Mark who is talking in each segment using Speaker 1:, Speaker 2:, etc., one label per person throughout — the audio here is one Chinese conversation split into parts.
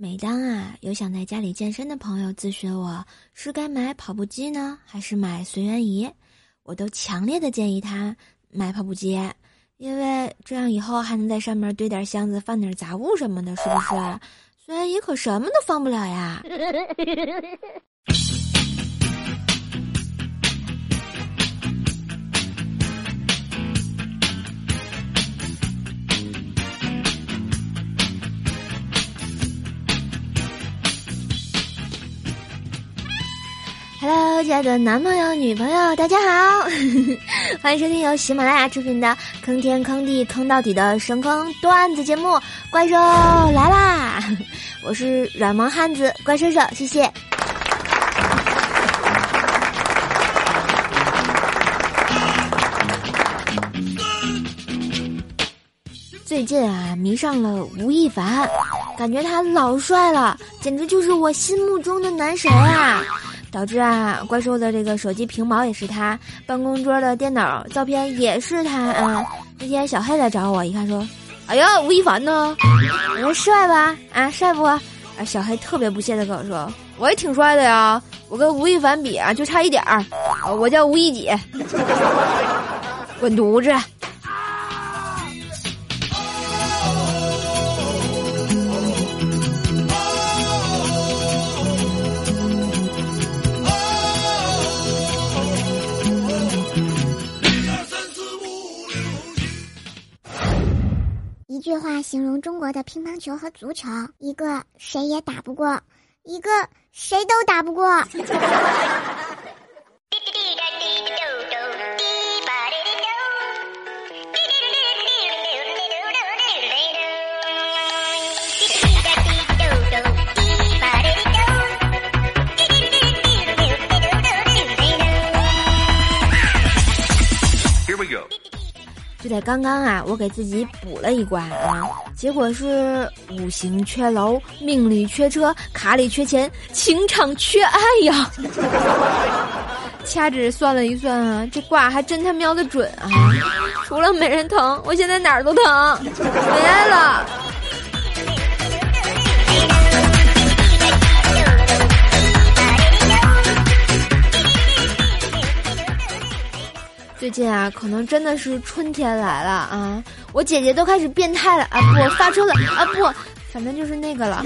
Speaker 1: 每当啊有想在家里健身的朋友咨询我是该买跑步机呢，还是买随缘仪，我都强烈的建议他买跑步机，因为这样以后还能在上面堆点箱子，放点杂物什么的，是不是？随缘仪可什么都放不了呀。Hello，亲爱的男朋友、女朋友，大家好，欢迎收听由喜马拉雅出品的《坑天坑地坑到底》的神坑段子节目《怪兽来啦》，我是软萌汉子怪兽兽，谢谢。最近啊，迷上了吴亦凡，感觉他老帅了，简直就是我心目中的男神啊！导致啊，怪兽的这个手机屏保也是他，办公桌的电脑照片也是他啊。那天小黑来找我，一看说：“哎呀，吴亦凡呢？我说帅吧？啊，帅不？”啊，小黑特别不屑的跟我说：“我也挺帅的呀，我跟吴亦凡比啊，就差一点儿。我叫吴亦姐，滚犊子！”
Speaker 2: 形容中国的乒乓球和足球：一个谁也打不过，一个谁都打不过。
Speaker 1: 就在刚刚啊，我给自己补了一关啊，结果是五行缺楼，命里缺车，卡里缺钱，情场缺爱呀。掐指算了一算啊，这卦还真他喵的准啊！除了没人疼，我现在哪儿都疼，没爱了。最近啊，可能真的是春天来了啊！我姐姐都开始变态了啊！不发车了啊！不，反正就是那个了。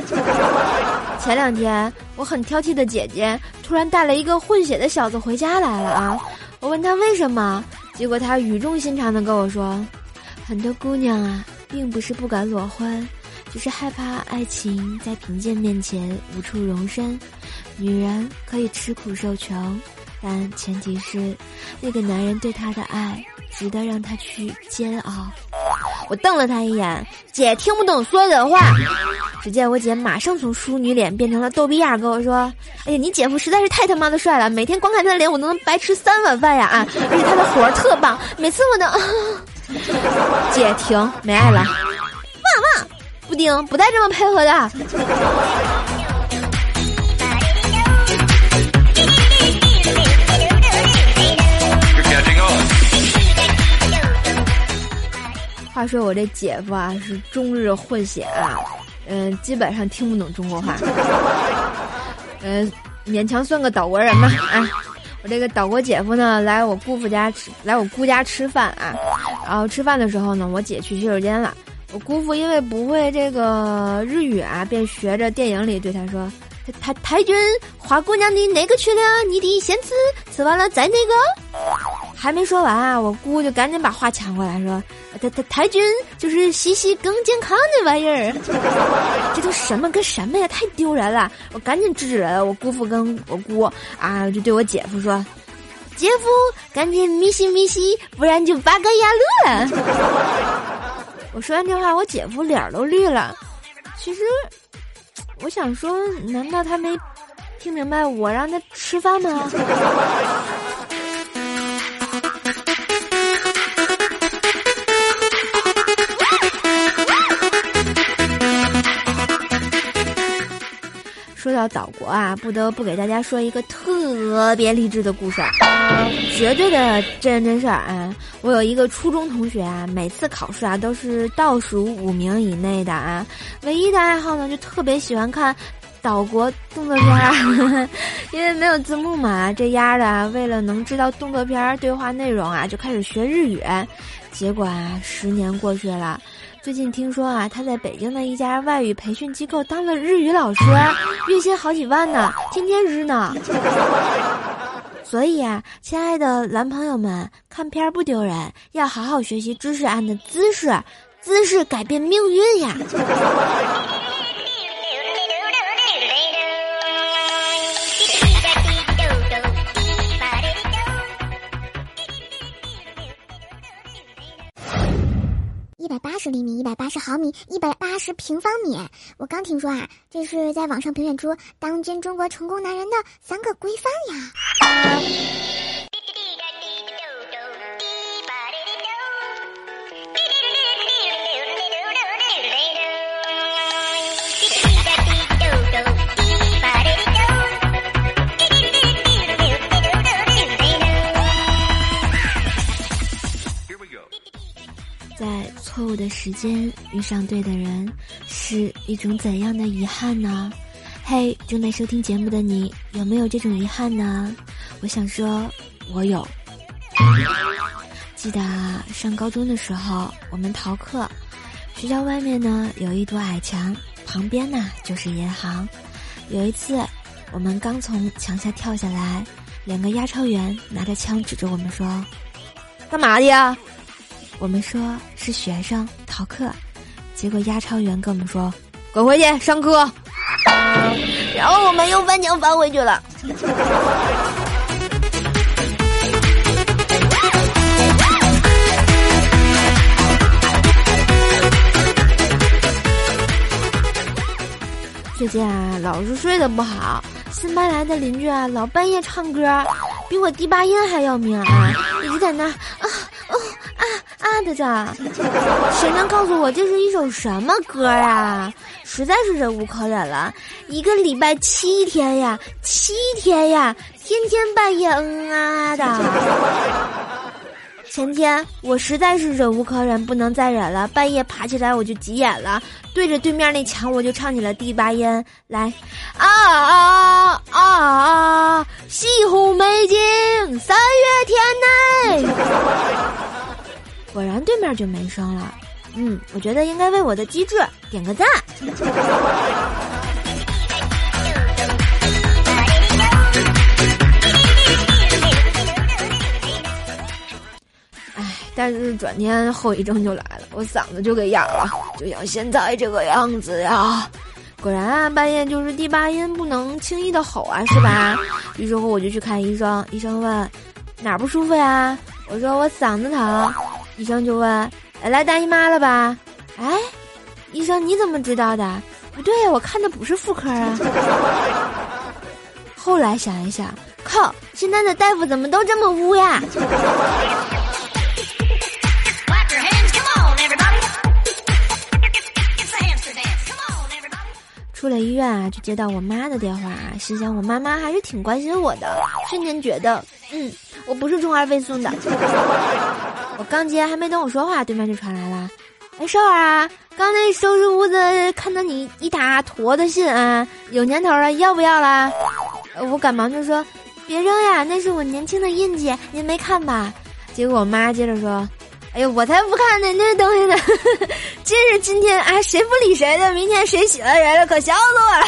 Speaker 1: 前两天，我很挑剔的姐姐突然带了一个混血的小子回家来了啊！我问她为什么，结果她语重心长的跟我说：“很多姑娘啊，并不是不敢裸婚，只是害怕爱情在贫贱面前无处容身。女人可以吃苦受穷。”但前提是，那个男人对她的爱值得让她去煎熬。我瞪了他一眼，姐听不懂所有的话。只见我姐马上从淑女脸变成了逗逼样，跟我说：“哎呀，你姐夫实在是太他妈的帅了，每天光看他的脸，我都能白吃三碗饭呀！啊，而且他的活儿特棒，每次我都……姐停，没爱了。旺旺，布丁不带这么配合的。”话说我这姐夫啊是中日混血啊，嗯，基本上听不懂中国话，嗯，勉强算个岛国人吧啊。我这个岛国姐夫呢来我姑父家吃，来我姑家吃饭啊。然后吃饭的时候呢，我姐去洗手间了。我姑父因为不会这个日语啊，便学着电影里对他说：“太太君，花姑娘的哪个去了？你的先吃，吃完了再那个。”还没说完啊，我姑就赶紧把话抢过来说：“太太太君就是洗洗更健康的玩意儿，这都什么跟什么呀？太丢人了！”我赶紧制止了我姑父跟我姑啊，就对我姐夫说：“姐夫，赶紧咪西咪西，不然就八个牙路了。”我说完这话，我姐夫脸都绿了。其实，我想说，难道他没听明白我让他吃饭吗？到岛国啊，不得不给大家说一个特别励志的故事，啊。绝对的真人真事儿啊！我有一个初中同学啊，每次考试啊都是倒数五名以内的啊，唯一的爱好呢就特别喜欢看岛国动作片，因为没有字幕嘛，这丫的为了能知道动作片对话内容啊，就开始学日语，结果啊，十年过去了。最近听说啊，他在北京的一家外语培训机构当了日语老师，月薪好几万呢，天天日呢。所以啊，亲爱的男朋友们，看片不丢人，要好好学习知识案的姿势，姿势改变命运呀。
Speaker 2: 十厘米，一百八十毫米，一百八十平方米。我刚听说啊，这是在网上评选出当今中国成功男人的三个规范呀。
Speaker 1: 错误的时间遇上对的人，是一种怎样的遗憾呢？嘿，正在收听节目的你，有没有这种遗憾呢？我想说，我有。记得上高中的时候，我们逃课，学校外面呢有一堵矮墙，旁边呢就是银行。有一次，我们刚从墙下跳下来，两个押钞员拿着枪指着我们说：“干嘛的呀？”我们说是学生逃课，结果押钞员跟我们说：“滚回去上课。”然后我们又翻墙翻回去了。最近啊，老是睡得不好，新搬来的邻居啊，老半夜唱歌，比我第八音还要明啊，一直在那啊。啊的着，谁能告诉我这是一首什么歌呀？实在是忍无可忍了，一个礼拜七天呀，七天呀，天天半夜嗯啊的。前天我实在是忍无可忍，不能再忍了，半夜爬起来我就急眼了，对着对面那墙我就唱起了第八音来，啊啊啊啊！西湖美景，三月天内。果然对面就没声了，嗯，我觉得应该为我的机智点个赞。哎，但是转天后遗症就来了，我嗓子就给哑了，就像现在这个样子呀。果然啊，半夜就是第八音不能轻易的吼啊，是吧？于是乎我就去看医生，医生问哪儿不舒服呀？我说我嗓子疼。医生就问：“来大姨妈了吧？”哎，医生你怎么知道的？不对呀，我看的不是妇科啊。后来想一想，靠，现在的大夫怎么都这么污呀？出了医院啊，就接到我妈的电话，心想我妈妈还是挺关心我的，瞬间觉得，嗯，我不是充二倍送的。我刚接，还没等我说话，对面就传来了：“哎，少儿啊，刚那收拾屋子看到你一沓坨的信啊，有年头了，要不要啦？”我赶忙就说：“别扔呀，那是我年轻的印记，您没看吧？”结果我妈接着说：“哎呦，我才不看呢，那东西呢，真是今天啊，谁不理谁的，明天谁洗了谁了，可笑死我了。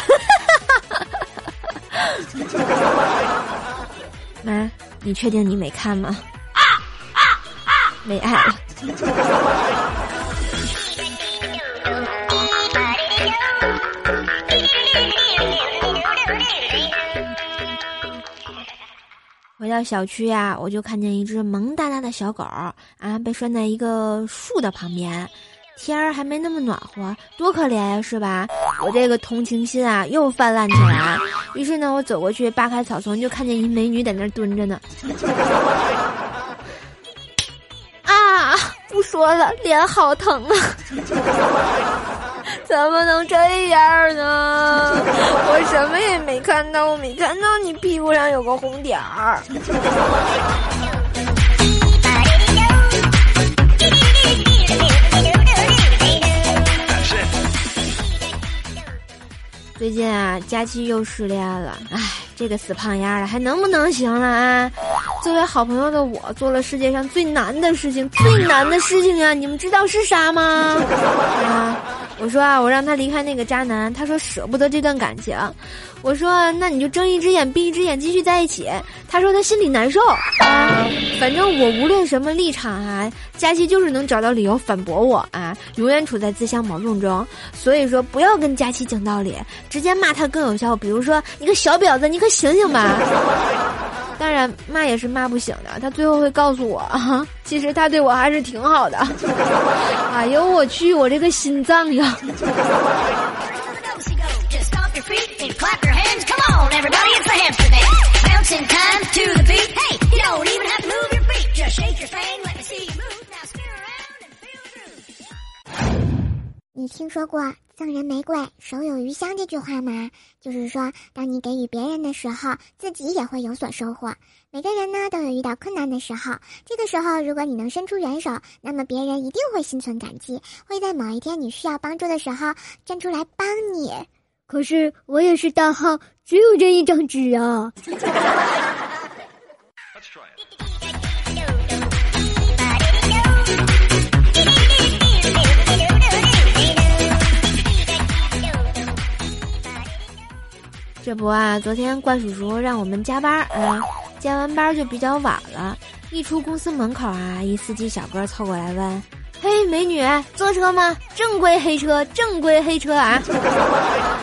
Speaker 1: ”妈，你确定你没看吗？啊啊啊没爱了。回到小区呀，我就看见一只萌哒哒的小狗啊，被拴在一个树的旁边。天儿还没那么暖和，多可怜呀，是吧？我这个同情心啊，又泛滥起来。于是呢，我走过去扒开草丛，就看见一美女在那儿蹲着呢。啊不说了，脸好疼啊！怎么能这样呢？我什么也没看到，我没看到你屁股上有个红点儿。最近啊，佳期又失恋了，唉，这个死胖丫的还能不能行了啊？作为好朋友的我，做了世界上最难的事情，最难的事情啊！你们知道是啥吗？啊，我说啊，我让他离开那个渣男，他说舍不得这段感情。我说那你就睁一只眼闭一只眼继续在一起。他说他心里难受。反正我无论什么立场啊，佳琪就是能找到理由反驳我啊，永远处在自相矛盾中。所以说不要跟佳琪讲道理，直接骂他更有效。比如说你个小婊子，你可醒醒吧！当然骂也是骂不醒的，他最后会告诉我啊，其实他对我还是挺好的。哎呦我去，我这个心脏呀！
Speaker 2: 你听说过“赠人玫瑰，手有余香”这句话嘛？就是说，当你给予别人的时候，自己也会有所收获。每个人呢都有遇到困难的时候，这个时候如果你能伸出援手，那么别人一定会心存感激，会在某一天你需要帮助的时候站出来帮你。
Speaker 3: 可是我也是大号，只有这一张纸啊。
Speaker 1: 这不啊，昨天怪叔叔让我们加班啊，加完班就比较晚了。一出公司门口啊，一司机小哥凑过来问：“嘿，美女，坐车吗？正规黑车，正规黑车啊！” 哎呀，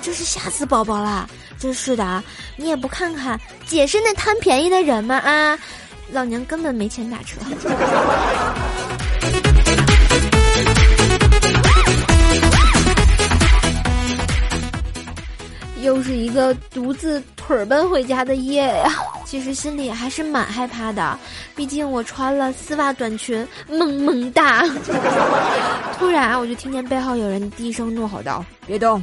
Speaker 1: 真是吓死宝宝了！真是的，你也不看看，姐是那贪便宜的人吗？啊，老娘根本没钱打车。又是一个独自腿儿奔回家的夜呀，其实心里还是蛮害怕的，毕竟我穿了丝袜短裙，萌萌哒。突然，我就听见背后有人低声怒吼道：“别动！”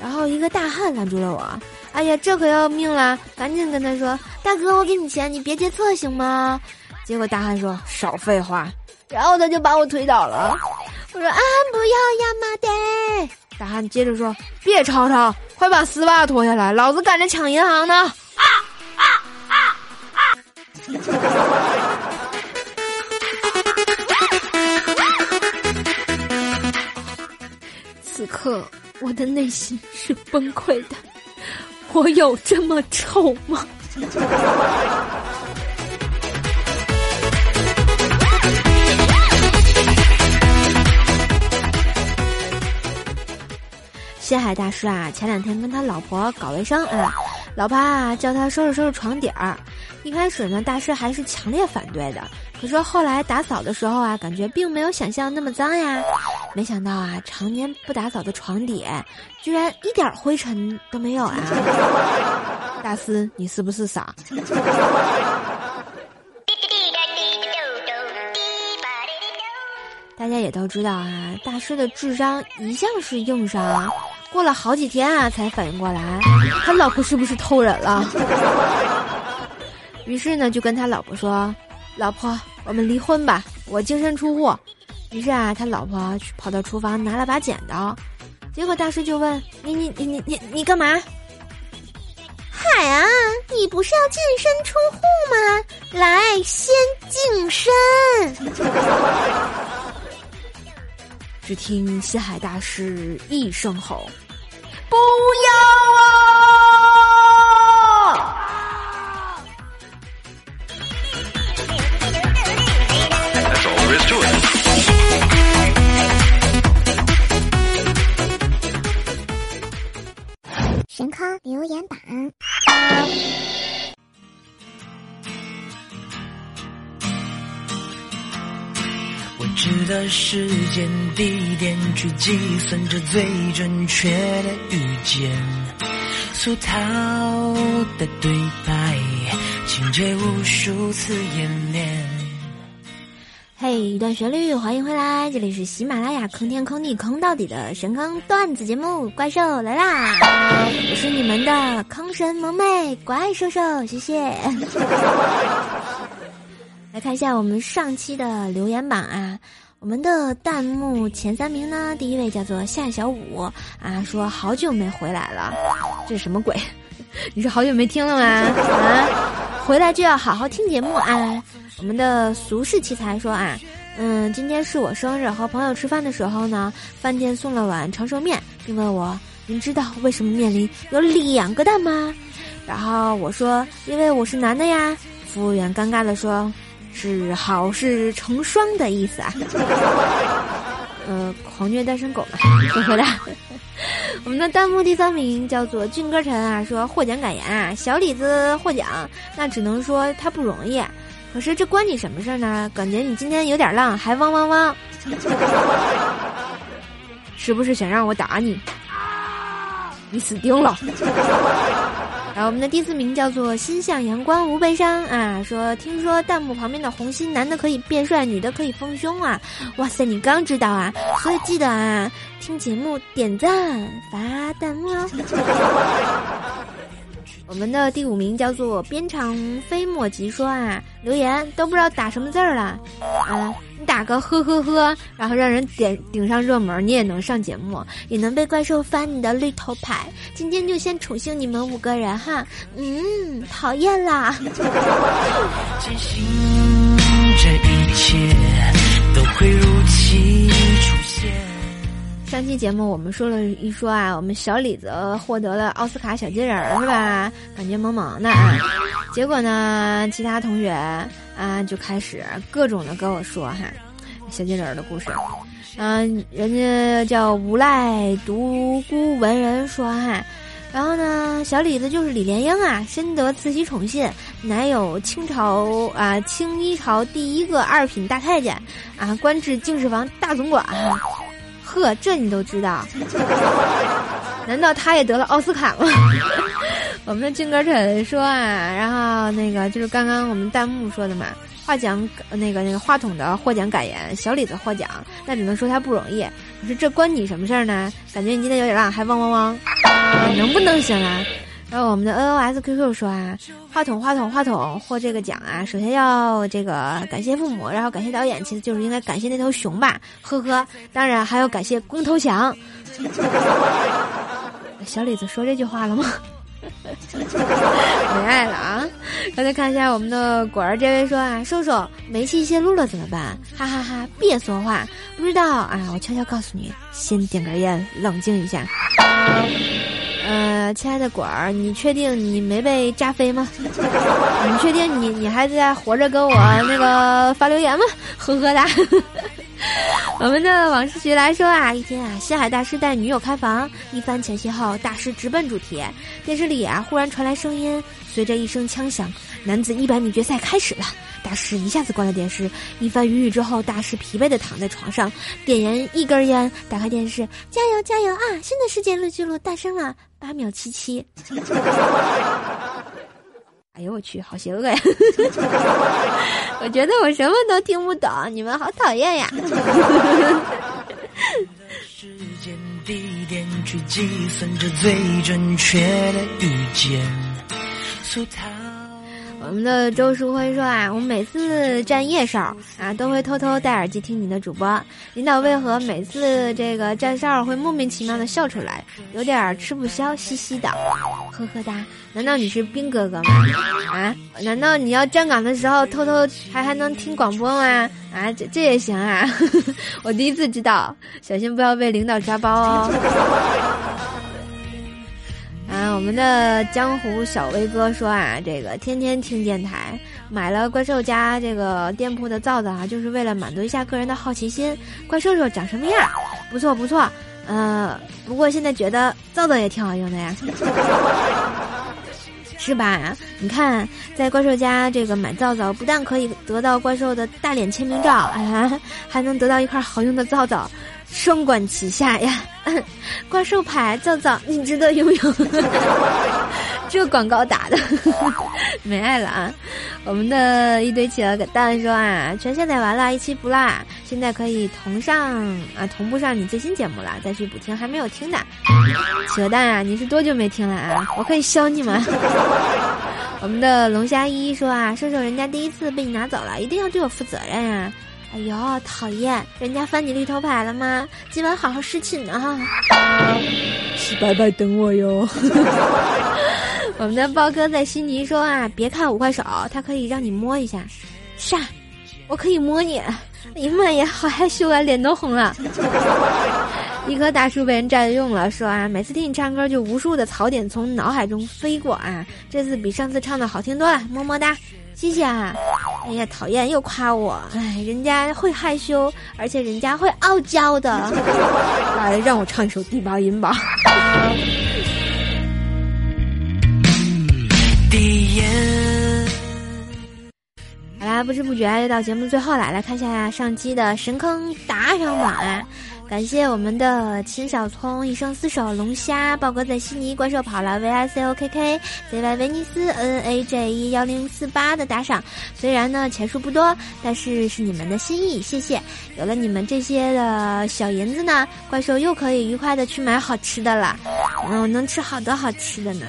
Speaker 1: 然后一个大汉拦住了我。哎呀，这可要命了！赶紧跟他说：“大哥，我给你钱，你别劫车行吗？”结果大汉说：“少废话。”然后他就把我推倒了。我说：“啊，不要呀，妈的！”大汉接着说：“别吵吵，快把丝袜脱下来，老子赶着抢银行呢！”啊啊啊啊！此刻我的内心是崩溃的，我有这么丑吗？谢海大师啊，前两天跟他老婆搞卫生啊，老婆啊叫他收拾收拾床底儿。一开始呢，大师还是强烈反对的。可是后来打扫的时候啊，感觉并没有想象那么脏呀。没想到啊，常年不打扫的床底，居然一点灰尘都没有啊！大师，你是不是傻？大家也都知道啊，大师的智商一向是硬伤。过了好几天啊，才反应过来，他老婆是不是偷人了？于是呢，就跟他老婆说：“老婆，我们离婚吧，我净身出户。”于是啊，他老婆去跑到厨房拿了把剪刀，结果大师就问：“你你你你你你干嘛？”“
Speaker 2: 海啊，你不是要净身出户吗？来，先净身。”
Speaker 1: 只听西海大师一声吼：“不要啊！
Speaker 4: 时间地点去计算着最准确的遇见，俗套的对白，情节无数次演练。
Speaker 1: 嘿，一段旋律，欢迎回来，这里是喜马拉雅坑天坑地坑到底的神坑段子节目《怪兽来啦》，我是你们的坑神萌妹怪兽兽，谢谢。来看一下我们上期的留言榜啊，我们的弹幕前三名呢，第一位叫做夏小五啊，说好久没回来了，这是什么鬼？你是好久没听了吗？啊，回来就要好好听节目啊。我们的俗世奇才说啊，嗯，今天是我生日，和朋友吃饭的时候呢，饭店送了碗长寿面，并问我，您知道为什么面里有两个蛋吗？然后我说，因为我是男的呀。服务员尴尬的说，是好事成双的意思啊。呃，狂虐单身狗嘛，呵呵的。我们的弹幕第三名叫做俊歌晨啊，说获奖感言啊，小李子获奖，那只能说他不容易。可是这关你什么事儿呢？感觉你今天有点浪，还汪汪汪，是不是想让我打你？你死定了！我们的第四名叫做心向阳光无悲伤啊，说听说弹幕旁边的红心，男的可以变帅，女的可以丰胸啊！哇塞，你刚知道啊？所以记得啊，听节目点赞发弹幕哦。我们的第五名叫做边长飞莫及，说啊，留言都不知道打什么字儿了，啊，你打个呵呵呵，然后让人点顶上热门，你也能上节目，也能被怪兽翻你的绿头牌。今天就先宠幸你们五个人哈，嗯，讨厌啦。坚信这一切都会如期出现。上期节目我们说了一说啊，我们小李子获得了奥斯卡小金人儿是吧？感觉萌萌的啊。结果呢，其他同学啊就开始各种的跟我说哈，小金人儿的故事。嗯，人家叫无赖独孤文人说哈，然后呢，小李子就是李莲英啊，深得慈禧宠信，乃有清朝啊清一朝第一个二品大太监啊，官至敬事房大总管。呵，这你都知道？难道他也得了奥斯卡吗？我们的金哥晨说啊，然后那个就是刚刚我们弹幕说的嘛，话讲那个那个话筒的获奖感言，小李子获奖，那只能说他不容易。我说这关你什么事儿呢？感觉你今天有点浪，还汪汪汪，能不能行啊？然后我们的 N O S Q Q 说啊，话筒话筒话筒获这个奖啊，首先要这个感谢父母，然后感谢导演，其实就是应该感谢那头熊吧，呵呵，当然还要感谢光头强。小李子说这句话了吗？没爱了啊！大家看一下我们的果儿这位说啊，瘦瘦煤气泄露了怎么办？哈哈哈，别说话，不知道啊，我悄悄告诉你，先点根烟，冷静一下。呃，亲爱的果儿，你确定你没被炸飞吗？你确定你你还在活着跟我那个发留言吗？呵呵哒。我们的往事徐来说啊，一天啊，西海大师带女友开房，一番前戏后，大师直奔主题。电视里啊，忽然传来声音，随着一声枪响，男子一百米决赛开始了。大师一下子关了电视，一番云雨之后，大师疲惫的躺在床上，点燃一根烟，打开电视，加油加油啊！新的世界纪录诞生了，八秒七七。哎呦我去，好邪恶呀！我觉得我什么都听不懂，你们好讨厌呀！我们的周淑辉说啊，我每次站夜哨啊，都会偷偷戴耳机听你的主播。领导为何每次这个站哨会莫名其妙的笑出来，有点吃不消，嘻嘻的，呵呵哒。难道你是兵哥哥吗？啊？难道你要站岗的时候偷偷还还能听广播吗？啊，这这也行啊？我第一次知道，小心不要被领导抓包哦。我们的江湖小威哥说啊，这个天天听电台，买了怪兽家这个店铺的皂皂啊，就是为了满足一下个人的好奇心。怪兽兽长什么样？不错不错，呃，不过现在觉得皂皂也挺好用的呀，是吧？你看，在怪兽家这个买皂皂，不但可以得到怪兽的大脸签名照，啊，还能得到一块好用的皂皂。双管齐下呀！怪兽牌皂皂，你值得拥有。这广告打的，没爱了啊！我们的一堆企鹅蛋说啊，全下载完了，一期不落，现在可以同上啊，同步上你最新节目了，再去补听还没有听的。企鹅蛋啊，你是多久没听了啊？我可以削你吗？我们的龙虾一说啊，射手人家第一次被你拿走了，一定要对我负责任啊！哎呦，讨厌！人家翻你绿头牌了吗？今晚好好侍寝啊！洗白白等我哟。我们的包哥在悉尼说啊，别看五块手，它可以让你摸一下。啥？我可以摸你？哎呀妈呀，好害羞啊，脸都红了。一棵大树被人占用了，说啊，每次听你唱歌就无数的槽点从脑海中飞过啊，这次比上次唱的好听多了，么么哒。谢谢啊！哎呀，讨厌，又夸我！哎，人家会害羞，而且人家会傲娇的。来，让我唱一首第八音吧。好啦，不知不觉又到节目最后了，来看一下上期的神坑打赏榜。感谢我们的秦小聪一生厮守龙虾豹哥在悉尼怪兽跑了 V I C O K K Z Y 威尼斯 N A J E 幺零四八的打赏，虽然呢钱数不多，但是是你们的心意，谢谢。有了你们这些的小银子呢，怪兽又可以愉快的去买好吃的了，嗯，能吃好多好吃的呢。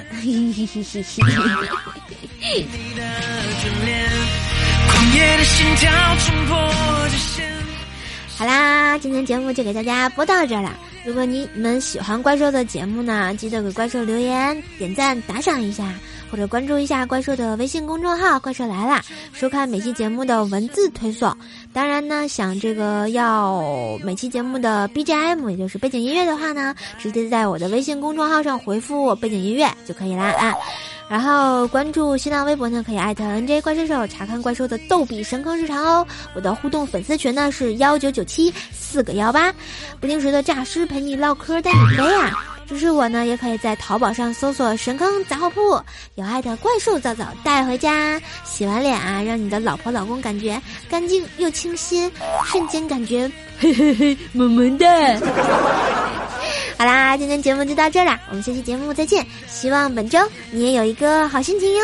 Speaker 1: 好啦，今天节目就给大家播到这儿了。如果你们喜欢怪兽的节目呢，记得给怪兽留言、点赞、打赏一下，或者关注一下怪兽的微信公众号“怪兽来了”，收看每期节目的文字推送。当然呢，想这个要每期节目的 BGM，也就是背景音乐的话呢，直接在我的微信公众号上回复“背景音乐”就可以啦啊。然后关注新浪微博呢，可以艾特 NJ 怪兽手查看怪兽的逗比神坑日常哦。我的互动粉丝群呢是幺九九七四个幺八，不定时的诈尸陪你唠嗑带你飞啊。支持我呢，也可以在淘宝上搜索“神坑杂货铺”，有爱的怪兽皂皂带回家，洗完脸啊，让你的老婆老公感觉干净又清新，瞬间感觉嘿嘿嘿萌萌的。好啦，今天节目就到这了，我们下期节目再见。希望本周你也有一个好心情哟。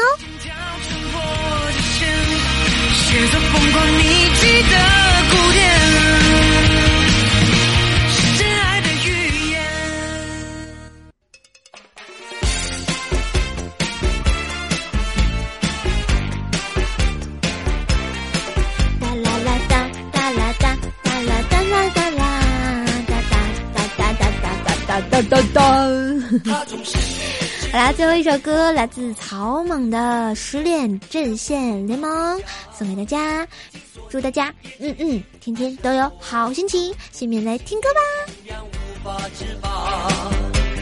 Speaker 1: 好啦，最后一首歌来自草蜢的《失恋阵线联盟》，送给大家，祝大家嗯嗯天天都有好心情。下面来听歌吧。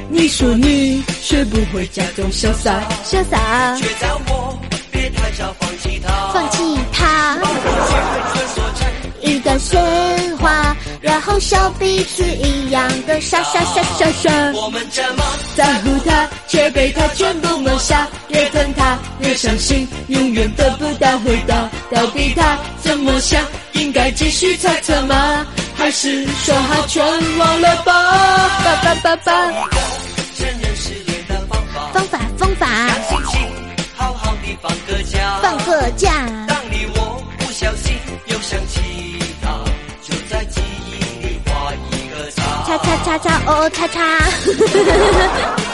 Speaker 1: 你说你学不会假装潇洒，潇洒，却叫我别太早放弃他，放弃他。一段喧哗。然后笑彼此一样的傻傻傻傻傻。我们这么在乎他，却被他全部抹杀。越疼他越伤心，永远得不到回答。到底他怎么想？应该继续猜测吗？还是说好全忘了吧？吧吧吧吧。方法方法。让心情好好的放个假。放个假。叉叉叉叉哦，叉叉。